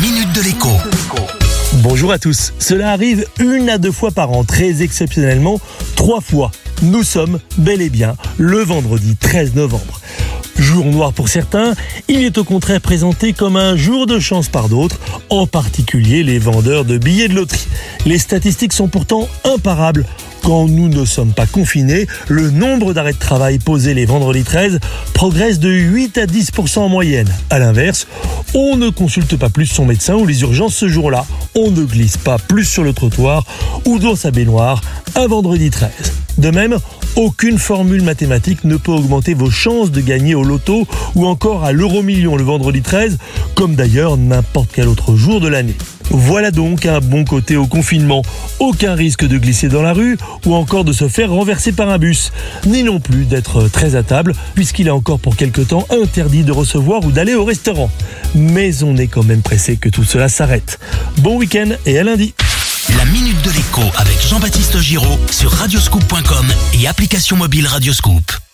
minute de l'écho. Bonjour à tous. Cela arrive une à deux fois par an, très exceptionnellement, trois fois. Nous sommes bel et bien le vendredi 13 novembre. Jour noir pour certains, il est au contraire présenté comme un jour de chance par d'autres, en particulier les vendeurs de billets de loterie. Les statistiques sont pourtant imparables. Quand nous ne sommes pas confinés, le nombre d'arrêts de travail posés les vendredis 13 progresse de 8 à 10% en moyenne. À l'inverse, on ne consulte pas plus son médecin ou les urgences ce jour-là. On ne glisse pas plus sur le trottoir ou dans sa baignoire un vendredi 13. De même, aucune formule mathématique ne peut augmenter vos chances de gagner au loto ou encore à l'euro million le vendredi 13, comme d'ailleurs n'importe quel autre jour de l'année. Voilà donc un bon côté au confinement. Aucun risque de glisser dans la rue ou encore de se faire renverser par un bus, ni non plus d'être très à table puisqu'il est encore pour quelque temps interdit de recevoir ou d'aller au restaurant. Mais on est quand même pressé que tout cela s'arrête. Bon week-end et à lundi. La minute de l'écho avec Jean-Baptiste Giraud sur radioscoop.com et application mobile Radioscoop.